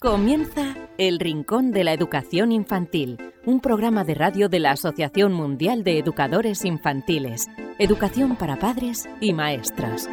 Comienza El Rincón de la Educación Infantil, un programa de radio de la Asociación Mundial de Educadores Infantiles, Educación para Padres y Maestros.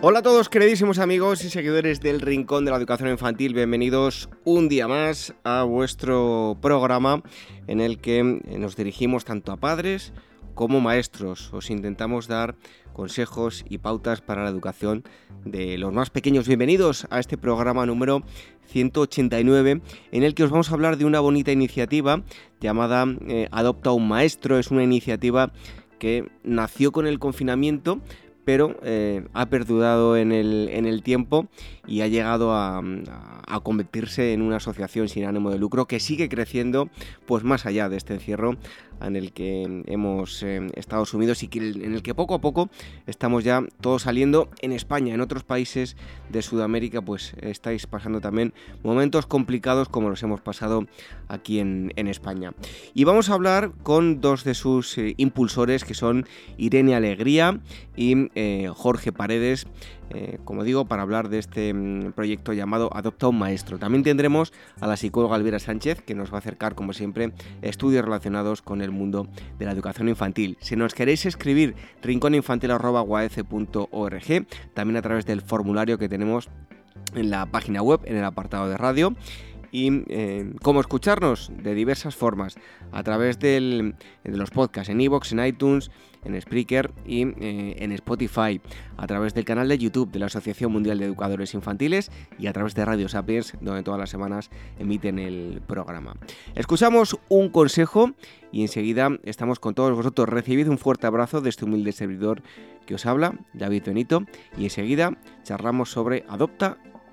Hola a todos queridísimos amigos y seguidores del Rincón de la Educación Infantil, bienvenidos un día más a vuestro programa en el que nos dirigimos tanto a padres como maestros. Os intentamos dar consejos y pautas para la educación de los más pequeños. Bienvenidos a este programa número 189 en el que os vamos a hablar de una bonita iniciativa llamada eh, Adopta un Maestro. Es una iniciativa que nació con el confinamiento pero eh, ha perdurado en el, tiempo y ha llegado a, a, convertirse en una asociación sin ánimo de lucro que sigue creciendo pues más allá de este encierro en el que hemos eh, estado sumidos y en el que poco a poco estamos ya todos saliendo en España, en otros países de Sudamérica, pues estáis pasando también momentos complicados como los hemos pasado aquí en, España. Y vamos a hablar con dos de sus eh, impulsores que son Irene Alegría y eh, Jorge Paredes. Eh, como digo, para hablar de este mm, proyecto llamado Adopta un Maestro. También tendremos a la psicóloga Elvira Sánchez, que nos va a acercar, como siempre, estudios relacionados con el mundo de la educación infantil. Si nos queréis escribir, rincóninfantil.org, también a través del formulario que tenemos en la página web, en el apartado de radio y eh, cómo escucharnos de diversas formas a través de los podcasts en iVoox, en iTunes, en Spreaker y eh, en Spotify, a través del canal de YouTube de la Asociación Mundial de Educadores Infantiles y a través de Radio Sapiens, donde todas las semanas emiten el programa. Escuchamos un consejo y enseguida estamos con todos vosotros. Recibid un fuerte abrazo de este humilde servidor que os habla, David Benito, y enseguida charlamos sobre Adopta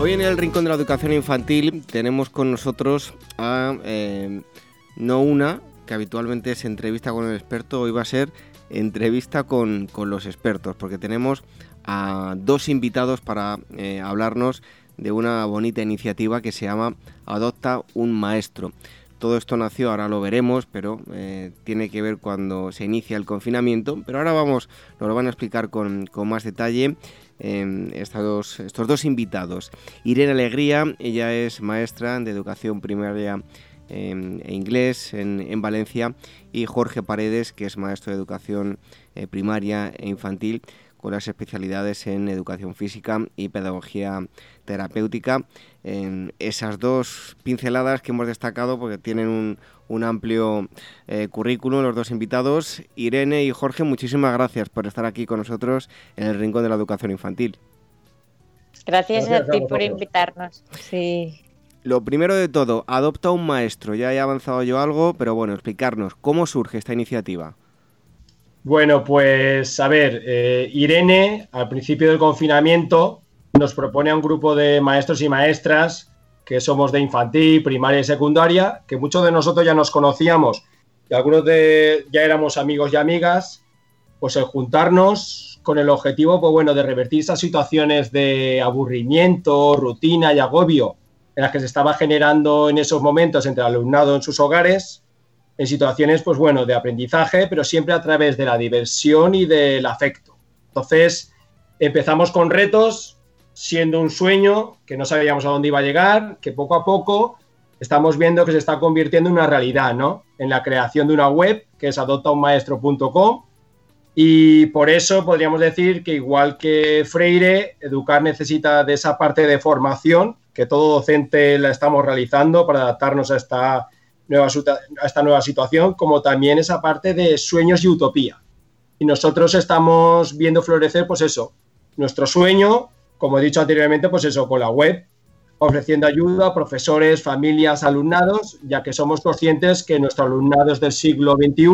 Hoy en el Rincón de la Educación Infantil tenemos con nosotros a eh, no una, que habitualmente se entrevista con el experto, hoy va a ser entrevista con, los expertos, porque tenemos a dos invitados para eh, hablarnos de una bonita iniciativa que se llama Adopta un Maestro. Todo esto nació, ahora lo veremos, pero eh, tiene que ver cuando se inicia el confinamiento. Pero ahora vamos, nos lo van a explicar con, con más detalle estos, estos dos invitados. Irene Alegría, ella es maestra de educación primaria em, e inglés en, Valencia, y Jorge Paredes, que es maestro de educación eh, primaria e infantil con las especialidades en educación física y pedagogía terapéutica. En esas dos pinceladas que hemos destacado porque tienen un, un amplio eh, currículum los dos invitados. Irene y Jorge, muchísimas gracias por estar aquí con nosotros en el Rincón de la Educación Infantil. Gracias, a ti por invitarnos. Sí. Lo primero de todo, adopta un maestro. Ya he avanzado yo algo, pero bueno, explicarnos cómo surge esta iniciativa. Bueno, pues a ver, eh, Irene al principio del confinamiento nos propone a un grupo de maestros y maestras que somos de infantil, primaria y secundaria, que muchos de nosotros ya nos conocíamos y algunos de ya éramos amigos y amigas, pues el juntarnos con el objetivo, pues bueno, de revertir esas situaciones de aburrimiento, rutina y agobio en las que se estaba generando en esos momentos entre el alumnado en sus hogares en situaciones, pues bueno, de aprendizaje, pero siempre a través de la diversión y del afecto. Entonces, empezamos con retos, siendo un sueño que no sabíamos a dónde iba a llegar, que poco a poco estamos viendo que se está convirtiendo en una realidad, ¿no? En la creación de una web que es adoptaunmaestro.com y por eso podríamos decir que igual que Freire, Educar necesita de esa parte de formación que todo docente la estamos realizando para adaptarnos a esta nueva, a esta nueva situación, como también esa parte de sueños y utopía. Y nosotros estamos viendo florecer, pues eso, nuestro sueño, como he dicho anteriormente, pues eso, con la web, ofreciendo ayuda a profesores, familias, alumnados, ya que somos conscientes que nuestro alumnado es del siglo XXI,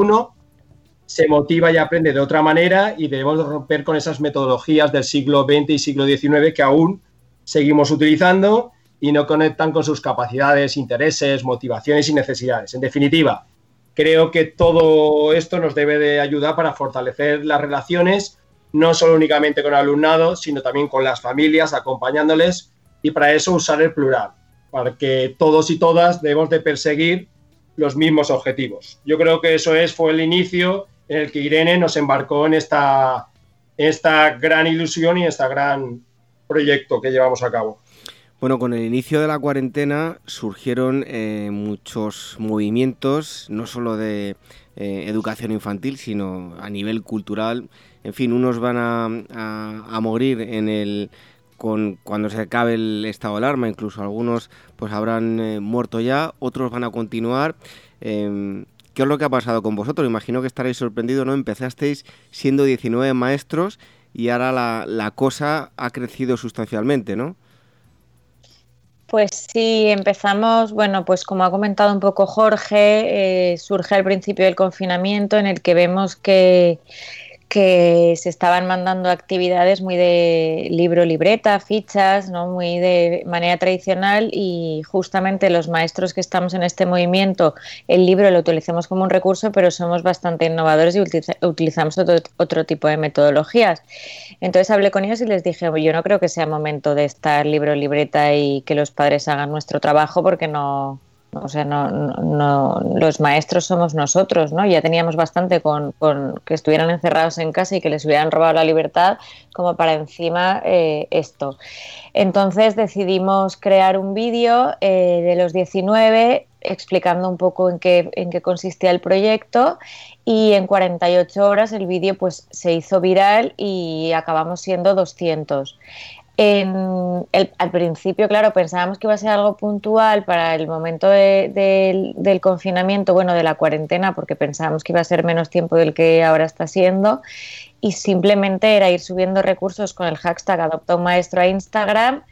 se motiva y aprende de otra manera y debemos romper con esas metodologías del siglo XX y siglo XIX que aún seguimos utilizando y no conectan con sus capacidades, intereses, motivaciones y necesidades. En definitiva, creo que todo esto nos debe de ayudar para fortalecer las relaciones, no solo únicamente con alumnado, sino también con las familias, acompañándoles y para eso usar el plural, para que todos y todas debemos de perseguir los mismos objetivos. Yo creo que eso es, fue el inicio en el que Irene nos embarcó en esta, esta gran ilusión y este gran proyecto que llevamos a cabo. Bueno, con el inicio de la cuarentena surgieron eh, muchos movimientos, no solo de eh, educación infantil, sino a nivel cultural. En fin, unos van a, morir en el con, cuando se acabe el estado de alarma, incluso algunos pues habrán eh, muerto ya, otros van a continuar. Em, ¿Qué es lo que ha pasado con vosotros? Imagino que estaréis sorprendidos, ¿no? Empezasteis siendo 19 maestros y ahora la, cosa ha crecido sustancialmente, ¿no? Pues sí, empezamos, bueno, pues como ha comentado un poco Jorge, eh, surge al principio del confinamiento en el que vemos que que se estaban mandando actividades muy de libro, libreta, fichas, ¿no? muy de manera tradicional y justamente los maestros que estamos en este movimiento, el libro lo utilizamos como un recurso, pero somos bastante innovadores y utilizamos otro, otro tipo de metodologías. Entonces hablé con ellos y les dije, yo no creo que sea momento de estar libro, libreta y que los padres hagan nuestro trabajo porque no, o sea, no, no, los maestros somos nosotros, ¿no? Ya teníamos bastante con, que estuvieran encerrados en casa y que les hubieran robado la libertad como para encima eh, esto. Entonces decidimos crear un vídeo eh, de los 19 explicando un poco en qué, en qué consistía el proyecto y en 48 horas el vídeo pues se hizo viral y acabamos siendo 200 al principio, claro, pensábamos que iba a ser algo puntual para el momento del confinamiento, bueno, de la cuarentena, porque pensábamos que iba a ser menos tiempo del que ahora está siendo, y simplemente era ir subiendo recursos con el hashtag Adopta un Maestro a Instagram.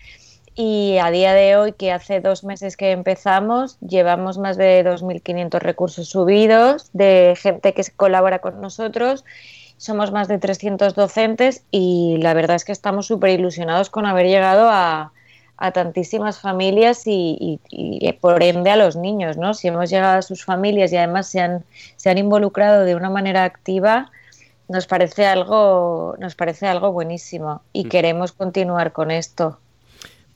Y a día de hoy, que hace dos meses que empezamos, llevamos más de 2.500 recursos subidos de gente que colabora con nosotros somos más de 300 docentes y la verdad es que estamos súper ilusionados con haber llegado a, tantísimas familias y, por ende a los niños, ¿no? Si hemos llegado a sus familias y además se han, se han involucrado de una manera activa, nos parece algo, nos parece algo buenísimo y mm. queremos continuar con esto.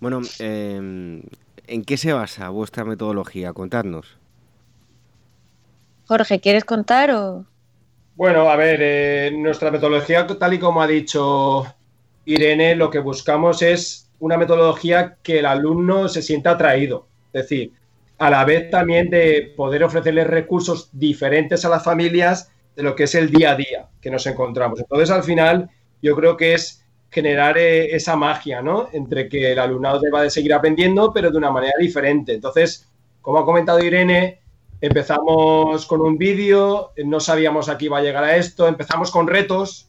Bueno, em, ¿en qué se basa vuestra metodología? Contadnos. Jorge, ¿quieres contar o...? Bueno, a ver, eh, nuestra metodología, tal y como ha dicho Irene, lo que buscamos es una metodología que el alumno se sienta atraído. Es decir, a la vez también de poder ofrecerles recursos diferentes a las familias de lo que es el día a día que nos encontramos. Entonces, al final, yo creo que es generar eh, esa magia, ¿no? Entre que el alumnado deba de seguir aprendiendo, pero de una manera diferente. Entonces, como ha comentado Irene, empezamos con un vídeo, no sabíamos a qué iba a llegar a esto, empezamos con retos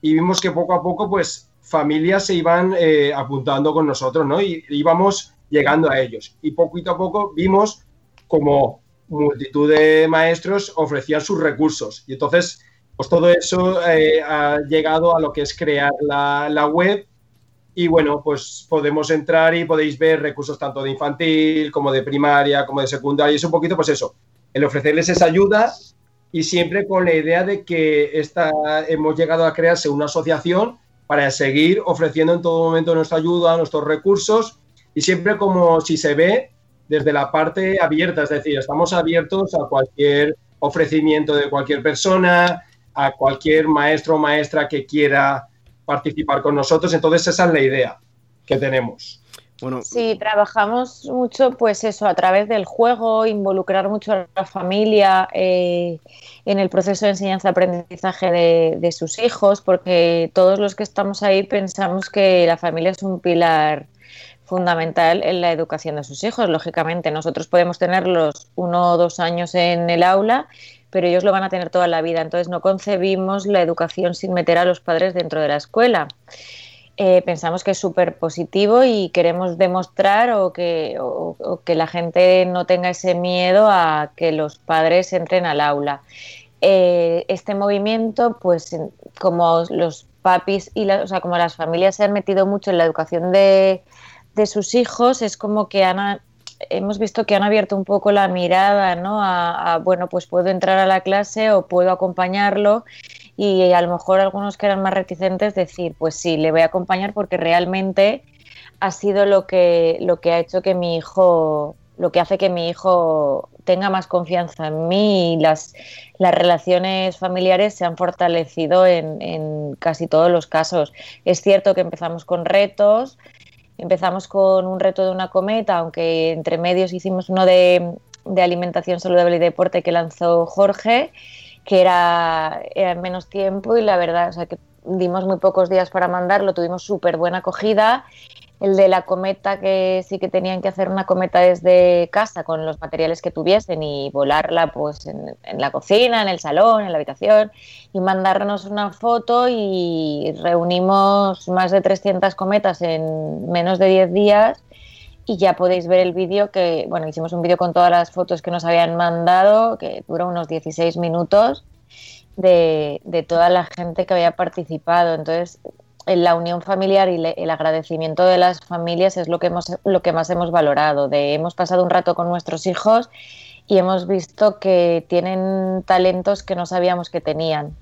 y vimos que poco a poco, pues, familias se iban eh, apuntando con nosotros, ¿no? Y íbamos llegando a ellos. Y poquito a poco vimos como multitud de maestros ofrecían sus recursos. Y entonces pues todo eso eh, ha llegado a lo que es crear la, web y bueno, pues podemos entrar y podéis ver recursos tanto de infantil como de primaria, como de secundaria. Y es un poquito, pues eso, el ofrecerles esa ayuda y siempre con la idea de que esta, hemos llegado a crearse una asociación para seguir ofreciendo en todo momento nuestra ayuda, nuestros recursos y siempre como si se ve desde la parte abierta, es decir, estamos abiertos a cualquier ofrecimiento de cualquier persona, a cualquier maestro o maestra que quiera participar con nosotros. Entonces esa es la idea que tenemos. Bueno. Sí, trabajamos mucho, pues eso, a través del juego, involucrar mucho a la familia eh, en el proceso de enseñanza-aprendizaje de, de, sus hijos, porque todos los que estamos ahí pensamos que la familia es un pilar fundamental en la educación de sus hijos. Lógicamente, nosotros podemos tenerlos uno o dos años en el aula, pero ellos lo van a tener toda la vida. Entonces no concebimos la educación sin meter a los padres dentro de la escuela. Eh, pensamos que es súper positivo y queremos demostrar o que, que, la gente no tenga ese miedo a que los padres entren al aula. Eh, este movimiento, pues como los papis y o sea, como las familias se han metido mucho en la educación de, de sus hijos, es como que han hemos visto que han abierto un poco la mirada, ¿no? A, bueno, pues puedo entrar a la clase o puedo acompañarlo y a lo mejor algunos que eran más reticentes decir, pues sí, le voy a acompañar porque realmente ha sido lo que, lo que ha hecho que mi hijo, lo que hace que mi hijo tenga más confianza en mí y las, las relaciones familiares se han fortalecido en, en casi todos los casos. Es cierto que empezamos con retos, Empezamos con un reto de una cometa, aunque entre medios hicimos uno de, alimentación saludable y deporte que lanzó Jorge, que era, en menos tiempo y la verdad, o sea, que dimos muy pocos días para mandarlo, tuvimos súper buena acogida el de la cometa, que sí que tenían que hacer una cometa desde casa con los materiales que tuviesen y volarla pues en, la cocina, en el salón, en la habitación y mandarnos una foto y reunimos más de 300 cometas en menos de 10 días y ya podéis ver el vídeo que, bueno, hicimos un vídeo con todas las fotos que nos habían mandado, que dura unos 16 minutos, de, de toda la gente que había participado. Entonces, la unión familiar y el agradecimiento de las familias es lo que, hemos, lo que más hemos valorado. De, hemos pasado un rato con nuestros hijos y hemos visto que tienen talentos que no sabíamos que tenían.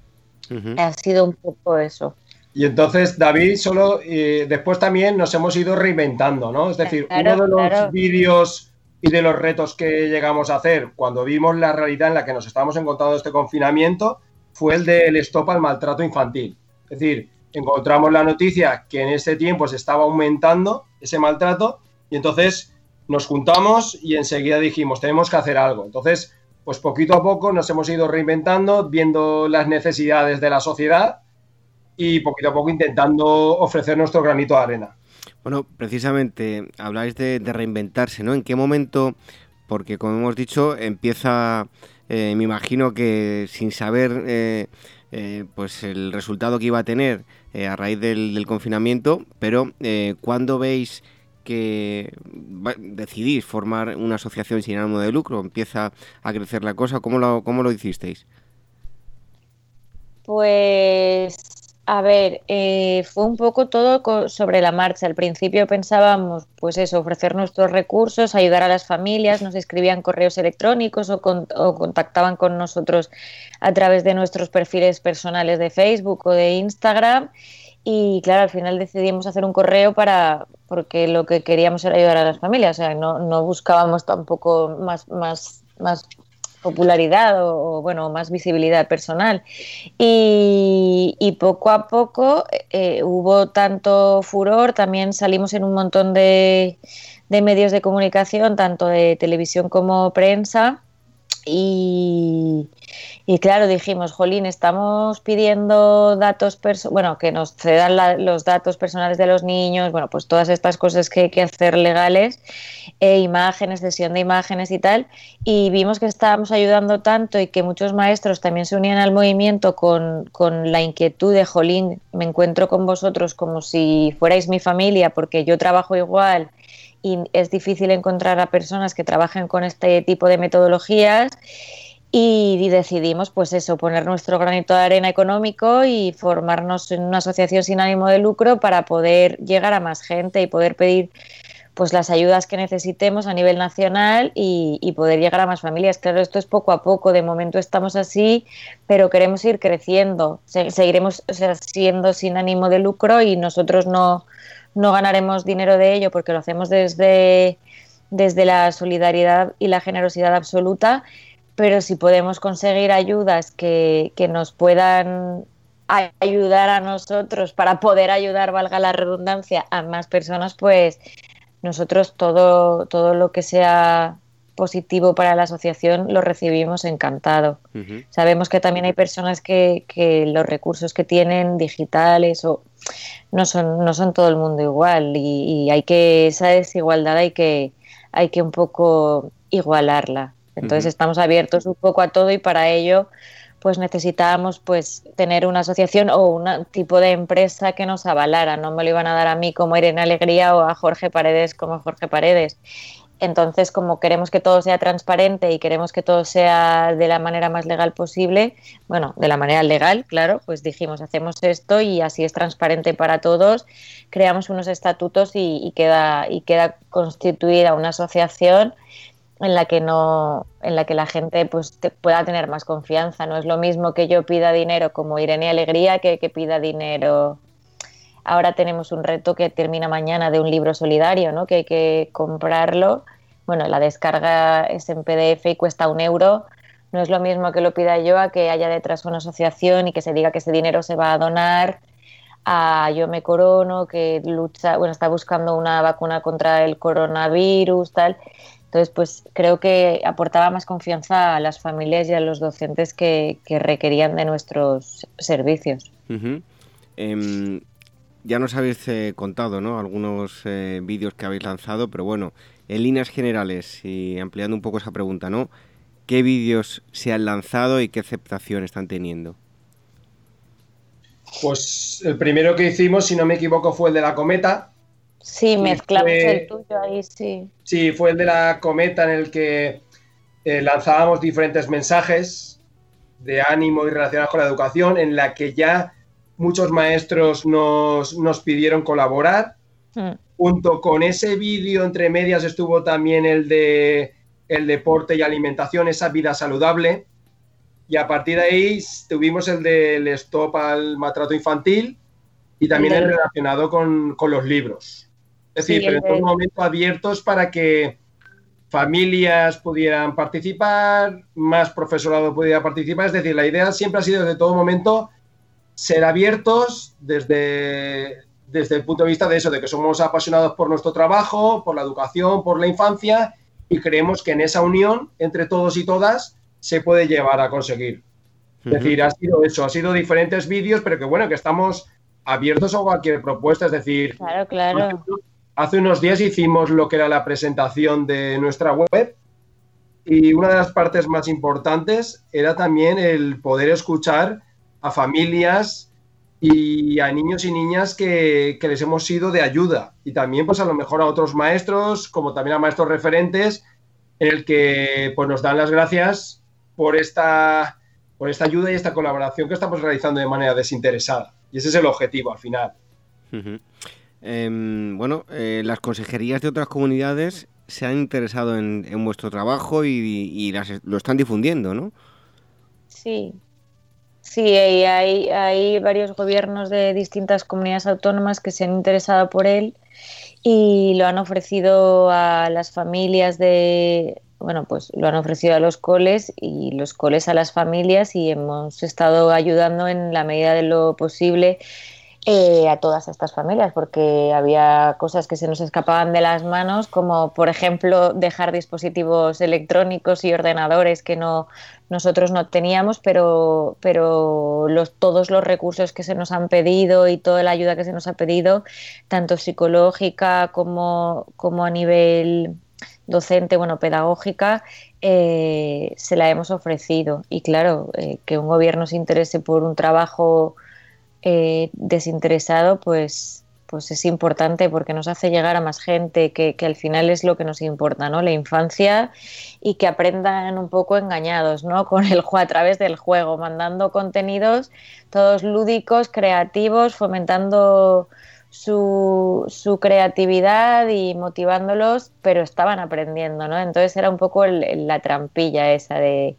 Ha sido un poco eso. Y entonces, David, solo eh, después también nos hemos ido reinventando, ¿no? Es decir, uno de los vídeos y de los retos que llegamos a hacer cuando vimos la realidad en la que nos estábamos encontrando este confinamiento fue el del stop al maltrato infantil. Es decir, encontramos la noticia que en ese tiempo se estaba aumentando ese maltrato y entonces nos juntamos y enseguida dijimos, tenemos que hacer algo. Entonces, pues poquito a poco nos hemos ido reinventando, viendo las necesidades de la sociedad y poquito a poco intentando ofrecer nuestro granito de arena. Bueno, precisamente habláis de, reinventarse, ¿no? ¿En qué momento? Porque como hemos dicho, empieza, eh, me imagino que sin saber eh, eh, pues el resultado que iba a tener eh, a raíz del, confinamiento, pero eh, ¿cuándo veis que decidís formar una asociación sin ánimo de lucro? ¿Empieza a crecer la cosa? ¿Cómo lo, cómo lo hicisteis? Pues a ver, eh, fue un poco todo sobre la marcha. Al principio pensábamos, pues eso, ofrecer nuestros recursos, ayudar a las familias, nos escribían correos electrónicos o, contactaban con nosotros a través de nuestros perfiles personales de Facebook o de Instagram. Y claro, al final decidimos hacer un correo para, porque lo que queríamos era ayudar a las familias, o sea, no, no buscábamos tampoco más, más, más popularidad o, bueno, más visibilidad personal. Y, poco a poco eh, hubo tanto furor, también salimos en un montón de, medios de comunicación, tanto de televisión como prensa, Y, claro, dijimos, Jolín, estamos pidiendo datos, bueno, que nos cedan los datos personales de los niños, bueno, pues todas estas cosas que hay que hacer legales, e imágenes, sesión de imágenes y tal, y vimos que estábamos ayudando tanto y que muchos maestros también se unían al movimiento con, con la inquietud de, Jolín, me encuentro con vosotros como si fuerais mi familia, porque yo trabajo igual y es difícil encontrar a personas que trabajen con este tipo de metodologías y, decidimos pues eso, poner nuestro granito de arena económico y formarnos en una asociación sin ánimo de lucro para poder llegar a más gente y poder pedir pues las ayudas que necesitemos a nivel nacional y, poder llegar a más familias. Claro, esto es poco a poco, de momento estamos así, pero queremos ir creciendo, seguiremos siendo sin ánimo de lucro y nosotros no, no ganaremos dinero de ello porque lo hacemos desde, desde la solidaridad y la generosidad absoluta, pero si podemos conseguir ayudas que, que nos puedan ayudar a nosotros para poder ayudar, valga la redundancia, a más personas, pues nosotros todo, todo lo que sea positivo para la asociación lo recibimos encantado. Sabemos que también hay personas que, que, los recursos que tienen digitales o no son, no son todo el mundo igual y, hay que esa desigualdad hay que, hay que un poco igualarla. Entonces estamos abiertos un poco a todo y para ello pues necesitábamos pues tener una asociación o un tipo de empresa que nos avalara. No me lo iban a dar a mí como Irene Alegría o a Jorge Paredes como Jorge Paredes. Entonces, como queremos que todo sea transparente y queremos que todo sea de la manera más legal posible, bueno, de la manera legal, claro, pues dijimos, hacemos esto y así es transparente para todos, creamos unos estatutos y, queda, y queda constituida una asociación en la que no en la que la gente pues pueda tener más confianza. No es lo mismo que yo pida dinero como Irene Alegría que que pida dinero ahora tenemos un reto que termina mañana de un libro solidario no que hay que comprarlo bueno, la descarga es en PDF y cuesta un euro. No es lo mismo que lo pida yo a que haya detrás una asociación y que se diga que ese dinero se va a donar a Yo Me Corono, que lucha, bueno, está buscando una vacuna contra el coronavirus, tal. Entonces, pues creo que aportaba más confianza a las familias y a los docentes que, requerían de nuestros servicios. Ya nos habéis eh, contado, ¿no? Algunos eh, vídeos que habéis lanzado, pero bueno, en líneas generales y ampliando un poco esa pregunta, ¿no? ¿Qué vídeos se han lanzado y qué aceptación están teniendo? Pues el primero que hicimos, si no me equivoco, fue el de la cometa. Sí, mezclamos el tuyo ahí, sí. Sí, fue el de la cometa en el que eh, lanzábamos diferentes mensajes de ánimo y relacionados con la educación, en la que ya muchos maestros nos, nos pidieron colaborar. Mm. Junto con ese vídeo, entre medias, estuvo también el de el deporte y alimentación, esa vida saludable. Y a partir de ahí tuvimos el del stop al maltrato infantil y también el relacionado con, los libros. Es decir, pero en todo momento abiertos para que familias pudieran participar, más profesorado pudiera participar. Es decir, la idea siempre ha sido desde todo momento ser abiertos desde desde el punto de vista de eso, de que somos apasionados por nuestro trabajo, por la educación, por la infancia y creemos que en esa unión entre todos y todas se puede llevar a conseguir. Es decir, ha sido eso, ha sido diferentes vídeos, pero que bueno, que estamos abiertos a cualquier propuesta. Es decir, claro, claro. hace unos días hicimos lo que era la presentación de nuestra web y una de las partes más importantes era también el poder escuchar a familias y a niños y niñas que, les hemos sido de ayuda. Y también pues a lo mejor a otros maestros como también a maestros referentes en el que pues nos dan las gracias por esta por esta ayuda y esta colaboración que estamos realizando de manera desinteresada. Y ese es el objetivo al final. Em, bueno eh, las consejerías de otras comunidades se han interesado en, vuestro trabajo y, lo están difundiendo no sí Sí, hay, hay varios gobiernos de distintas comunidades autónomas que se han interesado por él y lo han ofrecido a las familias de, bueno, pues lo han ofrecido a los coles y los coles a las familias y hemos estado ayudando en la medida de lo posible eh, a todas estas familias, porque había cosas que se nos escapaban de las manos, como por ejemplo dejar dispositivos electrónicos y ordenadores que no nosotros no teníamos, pero, pero todos los recursos que se nos han pedido y toda la ayuda que se nos ha pedido, tanto psicológica como, como a nivel docente, bueno, pedagógica, eh, se la hemos ofrecido. Y claro, eh, que un gobierno se interese por un trabajo eh, desinteresado, pues, pues es importante porque nos hace llegar a más gente, que, al final es lo que nos importa, ¿no? La infancia y que aprendan un poco engañados, ¿no? Con el juego, a través del juego, mandando contenidos todos lúdicos, creativos, fomentando su, su, creatividad y motivándolos, pero estaban aprendiendo, ¿no? Entonces era un poco la trampilla esa de,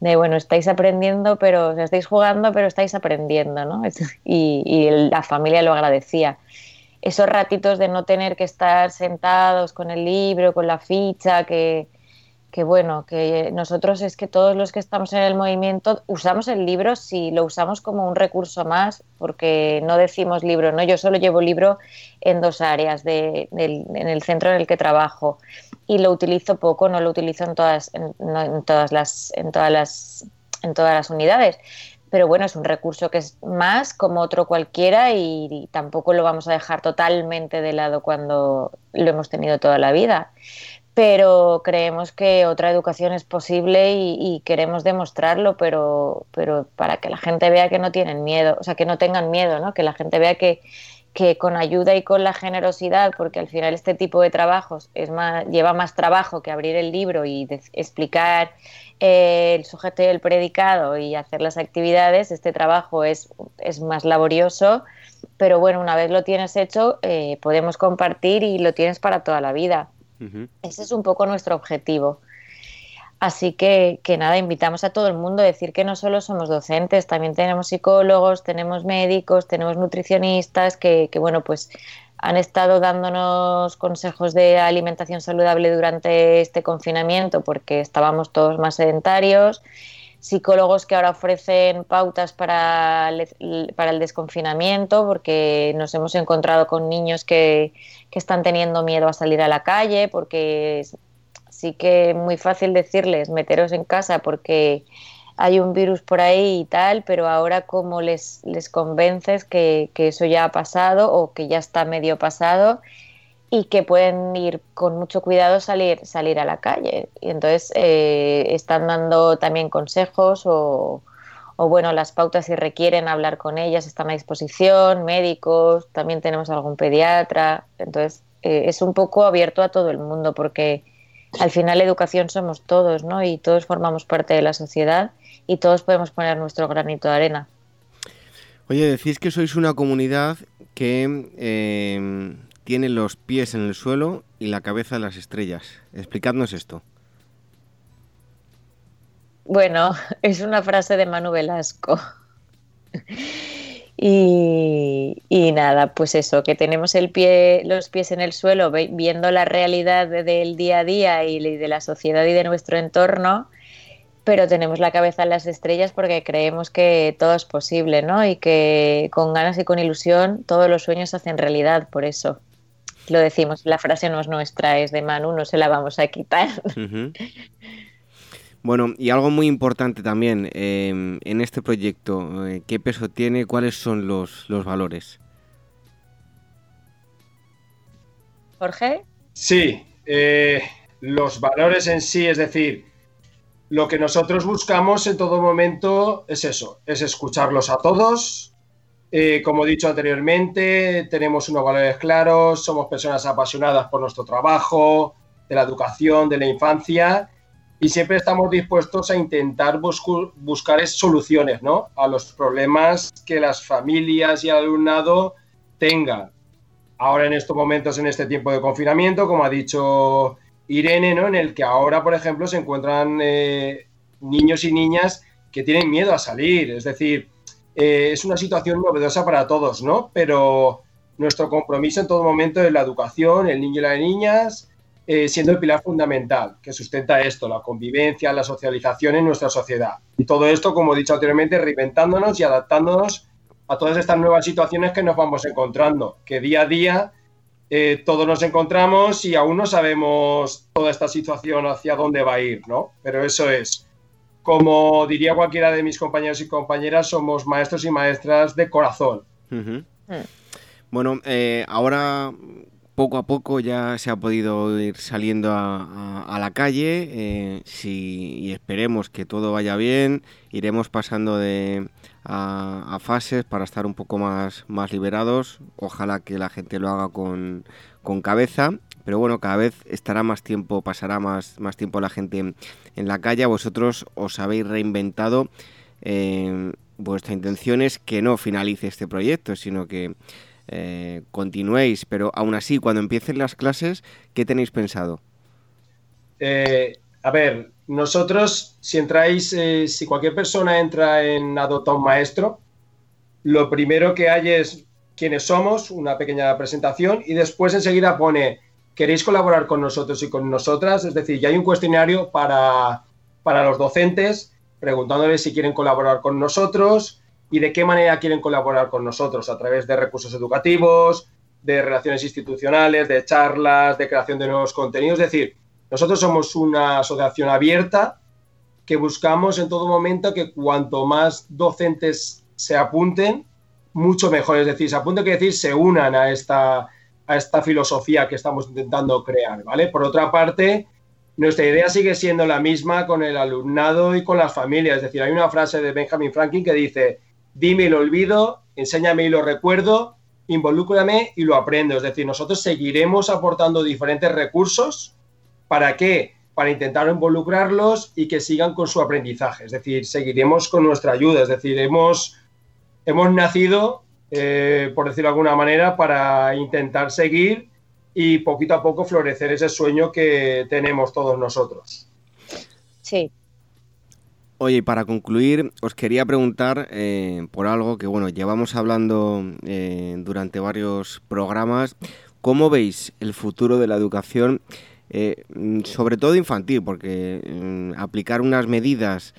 de, bueno, estáis aprendiendo, pero estáis jugando, pero estáis aprendiendo, ¿no? Y, y, la familia lo agradecía. Esos ratitos de no tener que estar sentados con el libro, con la ficha, que, que bueno, que nosotros es que todos los que estamos en el movimiento usamos el libro si lo usamos como un recurso más, porque no decimos libro, ¿no? Yo solo llevo libro en dos áreas, de, en el centro en el que trabajo, y lo utilizo poco, no lo utilizo en todas, en, todas las, en todas las, en todas las unidades. Pero bueno, es un recurso que es más como otro cualquiera y tampoco lo vamos a dejar totalmente de lado cuando lo hemos tenido toda la vida pero creemos que otra educación es posible y, queremos demostrarlo, pero, pero para que la gente vea que no tienen miedo, o sea, que no tengan miedo, ¿no? que la gente vea que, que con ayuda y con la generosidad, porque al final este tipo de trabajos es más, lleva más trabajo que abrir el libro y explicar eh, el sujeto y el predicado y hacer las actividades, este trabajo es, es más laborioso, pero bueno, una vez lo tienes hecho, eh, podemos compartir y lo tienes para toda la vida. Ese es un poco nuestro objetivo. Así que, que, nada, invitamos a todo el mundo a decir que no solo somos docentes, también tenemos psicólogos, tenemos médicos, tenemos nutricionistas que, que, bueno, pues han estado dándonos consejos de alimentación saludable durante este confinamiento porque estábamos todos más sedentarios psicólogos que ahora ofrecen pautas para para el desconfinamiento, porque nos hemos encontrado con niños que, que, están teniendo miedo a salir a la calle, porque sí que es muy fácil decirles meteros en casa porque hay un virus por ahí y tal, pero ahora cómo les, les convences que, que eso ya ha pasado o que ya está medio pasado y que pueden ir con mucho cuidado salir, salir a la calle. Y entonces eh, están dando también consejos o, bueno, las pautas si requieren hablar con ellas están a disposición, médicos, también tenemos algún pediatra. Entonces eh, es un poco abierto a todo el mundo porque al final educación somos todos, ¿no? Y todos formamos parte de la sociedad y todos podemos poner nuestro granito de arena. Oye, decís que sois una comunidad que... Eh tiene los pies en el suelo y la cabeza en las estrellas. Explicadnos esto. Bueno, es una frase de Manu Velasco. Y, nada, pues eso, que tenemos el pie, los pies en el suelo, viendo la realidad del día a día y de la sociedad y de nuestro entorno, pero tenemos la cabeza en las estrellas porque creemos que todo es posible, ¿no? Y que con ganas y con ilusión todos los sueños se hacen realidad, por eso lo decimos, la frase no es nuestra, es de Manu, no se la vamos a quitar. Bueno, y algo muy importante también em, en este proyecto, eh, ¿qué peso tiene? ¿Cuáles son los, los valores? Jorge. Sí, eh, los valores en sí, es decir, lo que nosotros buscamos en todo momento es eso, es escucharlos a todos, eh, como he dicho anteriormente, tenemos unos valores claros, somos personas apasionadas por nuestro trabajo, de la educación, de la infancia, y siempre estamos dispuestos a intentar buscar soluciones ¿no? a los problemas que las familias y el alumnado tengan. Ahora en estos momentos, en este tiempo de confinamiento, como ha dicho Irene, ¿no? en el que ahora, por ejemplo, se encuentran eh, niños y niñas que tienen miedo a salir, es decir, eh, es una situación novedosa para todos, ¿no? Pero nuestro compromiso en todo momento es la educación, el niño y las niñas, eh, siendo el pilar fundamental que sustenta esto, la convivencia, la socialización en nuestra sociedad. Y todo esto, como he dicho anteriormente, reinventándonos y adaptándonos a todas estas nuevas situaciones que nos vamos encontrando, que día a día eh, todos nos encontramos y aún no sabemos toda esta situación hacia dónde va a ir, ¿no? Pero eso es, como diría cualquiera de mis compañeros y compañeras, somos maestros y maestras de corazón. Mm. Bueno, eh, ahora poco a poco ya se ha podido ir saliendo a, la calle eh, y esperemos que todo vaya bien. Iremos pasando de, a, fases para estar un poco más, más liberados. Ojalá que la gente lo haga con, cabeza. Pero bueno, cada vez estará más tiempo, pasará más, más tiempo la gente en, la calle. Vosotros os habéis reinventado. Eh, vuestra intención es que no finalice este proyecto, sino que eh, continuéis, pero aún así, cuando empiecen las clases, ¿qué tenéis pensado? Eh, a ver, nosotros, si entráis, si cualquier persona entra en Adopta un Maestro, lo primero que hay es quiénes somos, una pequeña presentación, y después enseguida pone, ¿queréis colaborar con nosotros y con nosotras? Es decir, ya hay un cuestionario para, para los docentes preguntándoles si quieren colaborar con nosotros, y de qué manera quieren colaborar con nosotros a través de recursos educativos, de relaciones institucionales, de charlas, de creación de nuevos contenidos. Es decir, nosotros somos una asociación abierta que buscamos en todo momento que cuanto más docentes se apunten, mucho mejor. Es decir, se apunten, quiere decir, se unan a esta, a esta filosofía que estamos intentando crear, ¿vale? Por otra parte, nuestra idea sigue siendo la misma con el alumnado y con las familias. Es decir, hay una frase de Benjamin Franklin que dice, dime y lo olvido, enséñame y lo recuerdo, involúcrame y lo aprendo. Es decir, nosotros seguiremos aportando diferentes recursos. ¿Para qué? Para intentar involucrarlos y que sigan con su aprendizaje. Es decir, seguiremos con nuestra ayuda. Es decir, hemos, hemos nacido, eh, por decirlo de alguna manera, para intentar seguir y poquito a poco florecer ese sueño que tenemos todos nosotros. Sí, Oye, para concluir, os quería preguntar eh, por algo que, bueno, llevamos hablando eh, durante varios programas. ¿Cómo veis el futuro de la educación, eh, sobre todo infantil? Porque mm, aplicar unas medidas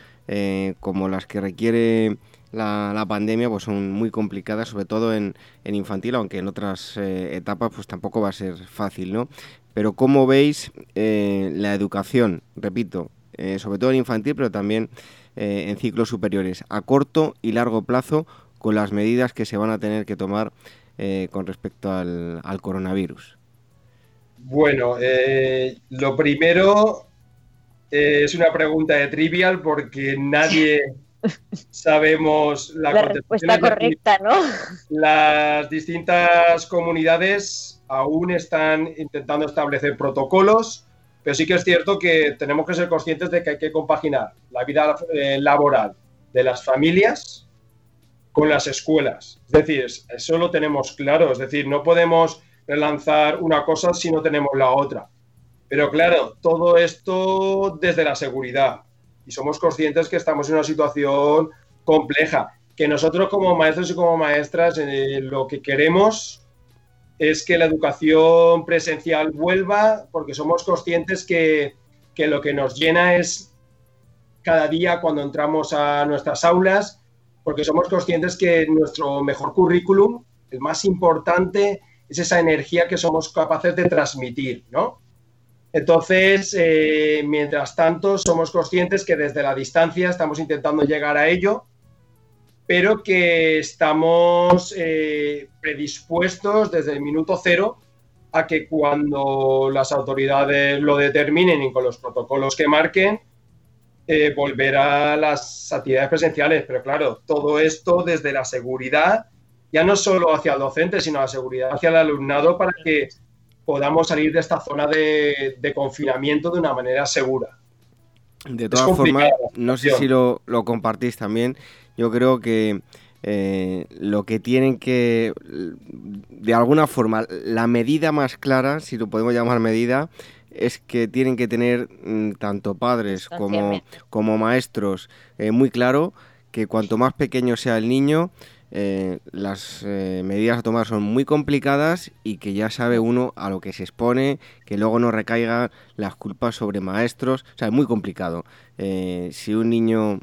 como las que requiere la, pandemia pues son muy complicadas, sobre todo en, en infantil, aunque en otras etapas pues tampoco va a ser fácil, ¿no? Pero ¿cómo veis la educación, repito, eh, sobre todo en infantil, pero también eh, en ciclos superiores, a corto y largo plazo, con las medidas que se van a tener que tomar eh, con respecto al, coronavirus? Bueno, lo primero es una pregunta de trivial porque nadie sabemos la, la respuesta correcta, ¿no? Las distintas comunidades aún están intentando establecer protocolos pero sí que es cierto que tenemos que ser conscientes de que hay que compaginar la vida eh, laboral de las familias con las escuelas. Es decir, eso lo tenemos claro. Es decir, no podemos relanzar una cosa si no tenemos la otra. Pero claro, todo esto desde la seguridad. Y somos conscientes que estamos en una situación compleja. Que nosotros como maestros y como maestras eh, lo que queremos es que la educación presencial vuelva, porque somos conscientes que, lo que nos llena es cada día cuando entramos a nuestras aulas, porque somos conscientes que nuestro mejor currículum, el más importante, es esa energía que somos capaces de transmitir, ¿no? Entonces, eh, mientras tanto, somos conscientes que desde la distancia estamos intentando llegar a ello pero que estamos eh, predispuestos desde el minuto cero a que cuando las autoridades lo determinen y con los protocolos que marquen, eh, volver a las actividades presenciales. Pero claro, todo esto desde la seguridad, ya no solo hacia el docente, sino la seguridad hacia el alumnado para que podamos salir de esta zona de, confinamiento de una manera segura. De todas formas, no sé si lo, lo compartís también, yo creo que eh, lo que tienen que, de alguna forma, la medida más clara, si lo podemos llamar medida, es que tienen que tener mm, tanto padres como, como maestros eh, muy claro que cuanto más pequeño sea el niño, eh, las medidas a tomar son muy complicadas y que ya sabe uno a lo que se expone, que luego no recaiga las culpas sobre maestros. O sea, es muy complicado. si un niño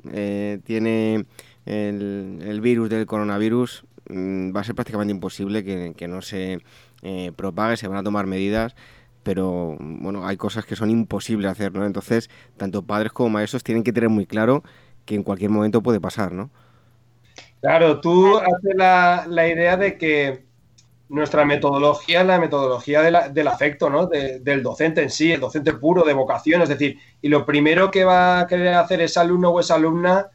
tiene el, virus del coronavirus, mm, va a ser prácticamente imposible que, no se eh, propague, se van a tomar medidas, pero bueno, hay cosas que son imposibles hacer, ¿no? Entonces, tanto padres como maestros tienen que tener muy claro que en cualquier momento puede pasar, ¿no? Claro, tú haces la, la idea de que nuestra metodología es la metodología del afecto, ¿no? del docente en sí, el docente puro, de vocación. Es decir, y lo primero que va a querer hacer ese alumno o esa alumna,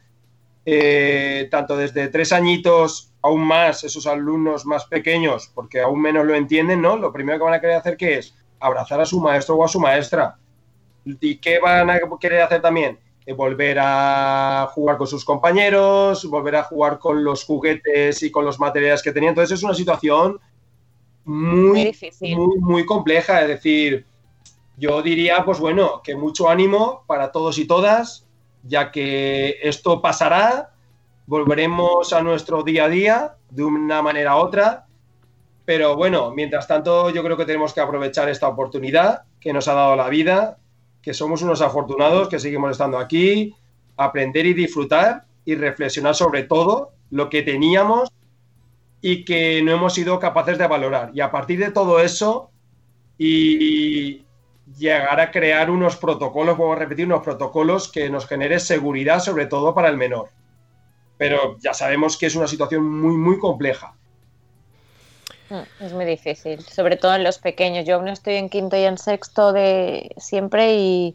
eh, tanto desde tres añitos, aún más, esos alumnos más pequeños, porque aún menos lo entienden, ¿no? Lo primero que van a querer hacer, ¿qué es? Abrazar a su maestro o a su maestra. ¿Y qué van a querer hacer también? Eh, volver a jugar con sus compañeros, volver a jugar con los juguetes y con los materiales que tenían. Entonces es una situación muy, difícil. Muy, muy compleja. Es decir, yo diría, pues bueno, que mucho ánimo para todos y todas, ya que esto pasará, volveremos a nuestro día a día de una manera u otra. Pero bueno, mientras tanto, yo creo que tenemos que aprovechar esta oportunidad que nos ha dado la vida, que somos unos afortunados, que seguimos estando aquí, aprender y disfrutar y reflexionar sobre todo lo que teníamos y que no hemos sido capaces de valorar. Y a partir de todo eso, y llegar a crear unos protocolos, vamos a repetir, unos protocolos que nos genere seguridad, sobre todo para el menor. Pero ya sabemos que es una situación muy, muy compleja. Mm, es muy difícil, sobre todo en los pequeños. Yo aún estoy en quinto y en sexto de siempre y,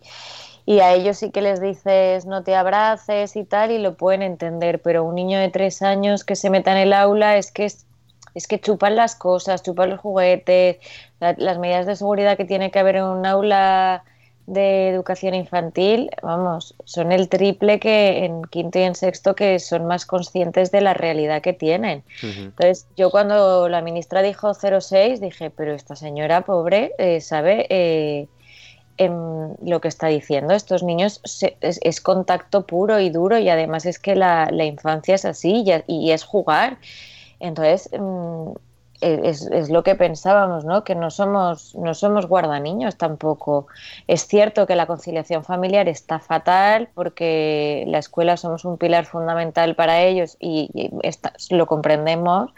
y a ellos sí que les dices no te abraces y tal y lo pueden entender, pero un niño de tres años que se meta en el aula es que es, que chupan las cosas, chupan los juguetes, las medidas de seguridad que tiene que haber en un aula de educación infantil, vamos, son el triple que en quinto y en sexto que son más conscientes de la realidad que tienen. Entonces, yo cuando la ministra dijo 06, dije, pero esta señora pobre eh, sabe eh, en lo que está diciendo. Estos niños es, contacto puro y duro y además es que la, infancia es así y, es jugar. Entonces, mm, e, es, lo que pensábamos, ¿no? Que no somos, no somos guardaniños tampoco. Es cierto que la conciliación familiar está fatal porque la escuela somos un pilar fundamental para ellos y, lo comprendemos,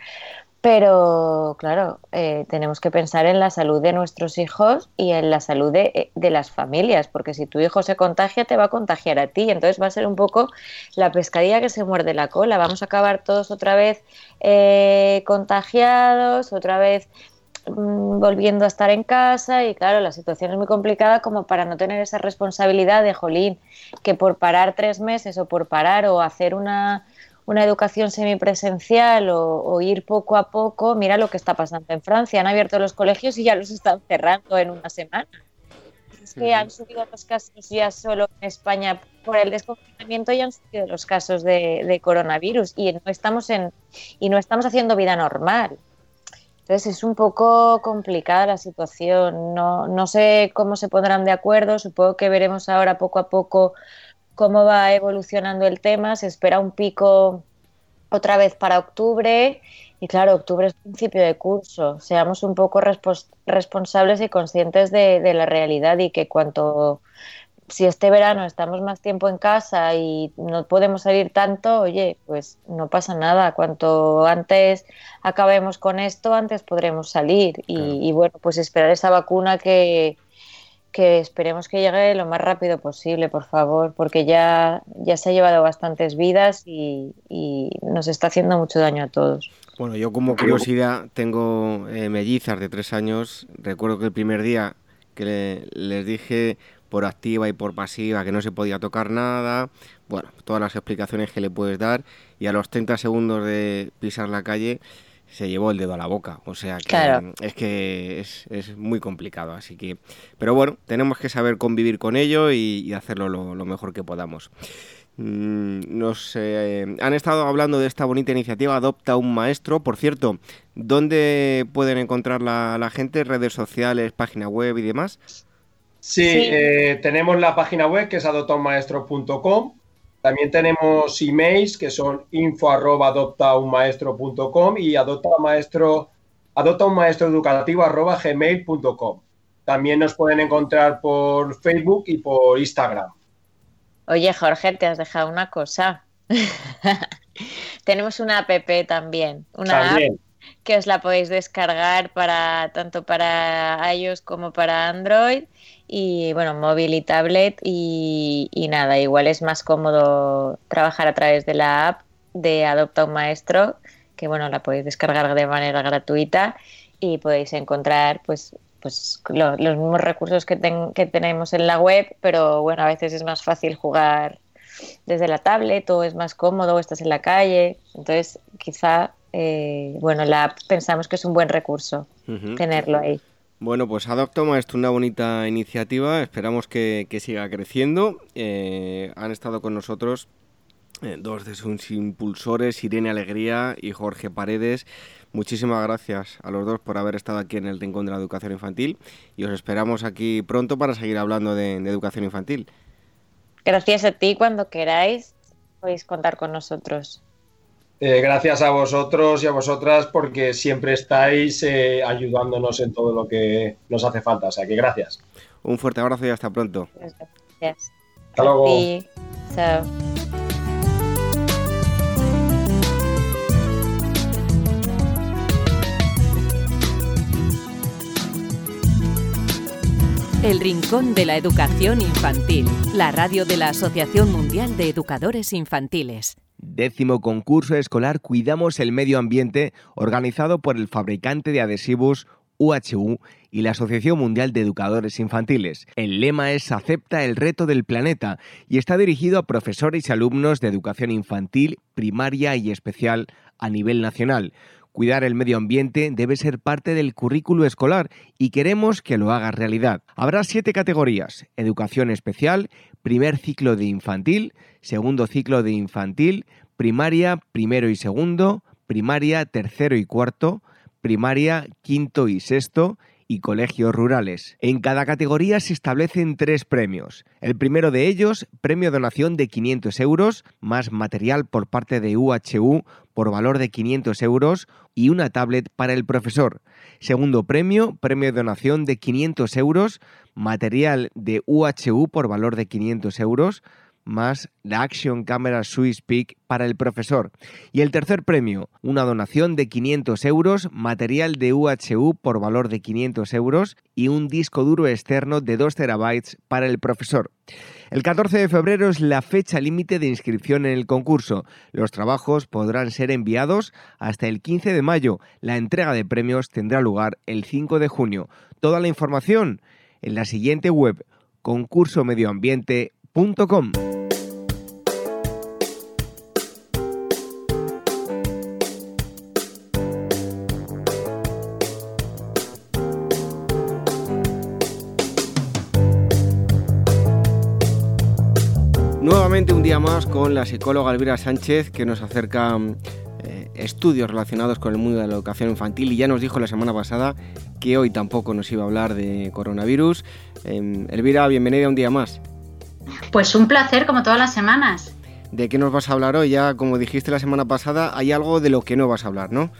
pero, claro, eh, tenemos que pensar en la salud de nuestros hijos y en la salud de, de, las familias, porque si tu hijo se contagia, te va a contagiar a ti. Entonces va a ser un poco la pescadilla que se muerde la cola. Vamos a acabar todos otra vez eh, contagiados, otra vez mm, volviendo a estar en casa y claro, la situación es muy complicada como para no tener esa responsabilidad de jolín, que por parar tres meses o por parar o hacer una una educación semipresencial o, ir poco a poco, mira lo que está pasando en Francia. Han abierto los colegios y ya los están cerrando en una semana. Es que han subido los casos ya solo en España por el desconfinamiento y han subido los casos de, coronavirus y no estamos en y no estamos haciendo vida normal. Entonces es un poco complicada la situación. No, no sé cómo se pondrán de acuerdo. Supongo que veremos ahora poco a poco cómo va evolucionando el tema. Se espera un pico otra vez para octubre y claro, octubre es principio de curso. Seamos un poco responsables y conscientes de, la realidad y que cuanto si este verano estamos más tiempo en casa y no podemos salir tanto, oye, pues no pasa nada. Cuanto antes acabemos con esto, antes podremos salir. y bueno, pues esperar esa vacuna que, que esperemos que llegue lo más rápido posible, por favor, porque ya, ya se ha llevado bastantes vidas y, nos está haciendo mucho daño a todos. Bueno, yo como curiosidad tengo eh, mellizas de tres años. Recuerdo que el primer día que les dije por activa y por pasiva que no se podía tocar nada, bueno, todas las explicaciones que le puedes dar y a los 30 segundos de pisar la calle se llevó el dedo a la boca. O sea que es que es, muy complicado. Así que, pero bueno, tenemos que saber convivir con ello y, hacerlo lo, mejor que podamos. Mm, nos eh, han estado hablando de esta bonita iniciativa Adopta un Maestro. Por cierto, ¿dónde pueden encontrar la, la gente? ¿Redes sociales, página web y demás? Sí, eh, tenemos la página web que es adoptaunmaestro.com también tenemos emails que son info arroba adoptaunmaestro.com y adopta un maestro, adopta un maestro educativo arroba gmail.com. También nos pueden encontrar por Facebook y por Instagram. Oye, Jorge, te has dejado una cosa. tenemos una app también, una app que os la podéis descargar para tanto para iOS como para Android y bueno, móvil y tablet y, nada, igual es más cómodo trabajar a través de la app de Adopta un Maestro, que bueno, la podéis descargar de manera gratuita y podéis encontrar pues pues los mismos recursos que, que tenemos en la web, pero bueno, a veces es más fácil jugar desde la tablet o es más cómodo o estás en la calle. Entonces, quizá, eh, bueno, la app pensamos que es un buen recurso tenerlo ahí. Bueno, pues Adoptoma es una bonita iniciativa, esperamos que, siga creciendo. Eh, han estado con nosotros eh, dos de sus impulsores, Irene Alegría y Jorge Paredes. Muchísimas gracias a los dos por haber estado aquí en el Rincón de la Educación Infantil y os esperamos aquí pronto para seguir hablando de educación infantil. Gracias a ti, cuando queráis, podéis contar con nosotros. Eh, gracias a vosotros y a vosotras porque siempre estáis eh, ayudándonos en todo lo que nos hace falta. O sea que gracias. Un fuerte abrazo y hasta pronto. Gracias. Hasta luego. Chao. El Rincón de la Educación Infantil, la radio de la Asociación Mundial de Educadores Infantiles. Décimo concurso escolar Cuidamos el Medio Ambiente, organizado por el fabricante de adhesivos UHU y la Asociación Mundial de Educadores Infantiles. El lema es Acepta el reto del planeta y está dirigido a profesores y alumnos de educación infantil, primaria y especial a nivel nacional. Cuidar el medio ambiente debe ser parte del currículo escolar y queremos que lo haga realidad. Habrá siete categorías. Educación especial, primer ciclo de infantil, segundo ciclo de infantil, primaria, primero y segundo, primaria, tercero y cuarto, primaria, quinto y sexto, y colegios rurales. En cada categoría se establecen tres premios. El primero de ellos, premio donación de 500 euros, más material por parte de UHU por valor de 500 euros y una tablet para el profesor. Segundo premio, premio donación de 500 euros, material de UHU por valor de 500 euros, más la Action Camera Swiss Peak para el profesor. Y el tercer premio, una donación de 500 euros, material de UHU por valor de 500 euros y un disco duro externo de 2 terabytes para el profesor. El 14 de febrero es la fecha límite de inscripción en el concurso. Los trabajos podrán ser enviados hasta el 15 de mayo. La entrega de premios tendrá lugar el 5 de junio. Toda la información en la siguiente web concursomedioambiente.com. Nuevamente un día más con la psicóloga Elvira Sánchez que nos acerca eh, estudios relacionados con el mundo de la educación infantil y ya nos dijo la semana pasada que hoy tampoco nos iba a hablar de coronavirus. Em, Elvira, bienvenida un día más. Pues un placer como todas las semanas. ¿De qué nos vas a hablar hoy? Ya como dijiste la semana pasada, hay algo de lo que no vas a hablar, ¿no?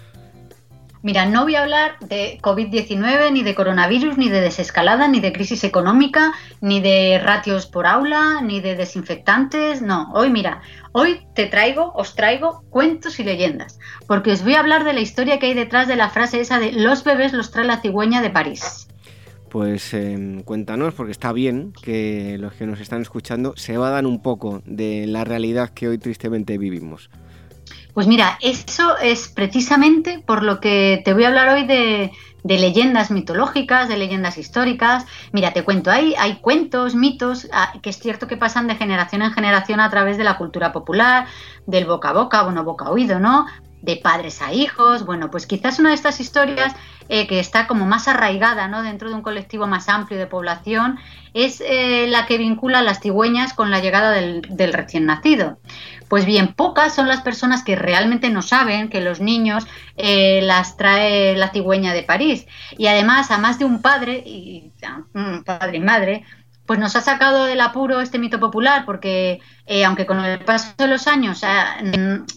Mira, no voy a hablar de COVID-19, ni de coronavirus, ni de desescalada, ni de crisis económica, ni de ratios por aula, ni de desinfectantes. No, hoy mira, hoy te traigo, os traigo cuentos y leyendas, porque os voy a hablar de la historia que hay detrás de la frase esa de los bebés los trae la cigüeña de París. Pues em, cuéntanos, porque está bien que los que nos están escuchando se vadan un poco de la realidad que hoy tristemente vivimos. Pues mira, eso es precisamente por lo que te voy a hablar hoy de, leyendas mitológicas, de leyendas históricas. Mira, te cuento, hay, cuentos, mitos, ah, que es cierto que pasan de generación en generación a través de la cultura popular, del boca a boca, bueno, boca a oído, ¿no? De padres a hijos. Bueno, pues quizás una de estas historias eh, que está como más arraigada ¿no? dentro de un colectivo más amplio de población, es eh, la que vincula a las cigüeñas con la llegada del, recién nacido. Pues bien, pocas son las personas que realmente no saben que los niños eh, las trae la cigüeña de París. Y además, a más de un padre, y, padre y madre, pues nos ha sacado del apuro este mito popular, porque eh, aunque con el paso de los años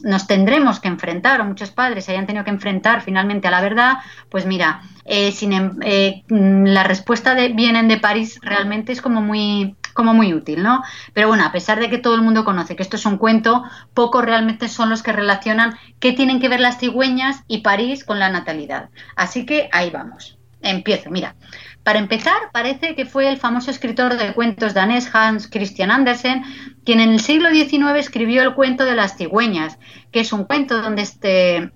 nos tendremos que enfrentar, o muchos padres hayan tenido que enfrentar finalmente a la verdad, pues mira, eh, em, eh, la respuesta de vienen de París realmente es como muy, como muy útil, ¿no? Pero bueno, a pesar de que todo el mundo conoce que esto es un cuento, pocos realmente son los que relacionan qué tienen que ver las cigüeñas y París con la natalidad. Así que ahí vamos. Empiezo, mira. Para empezar, parece que fue el famoso escritor de cuentos danés Hans Christian Andersen quien en el siglo XIX escribió el cuento de las cigüeñas, que es un cuento donde este,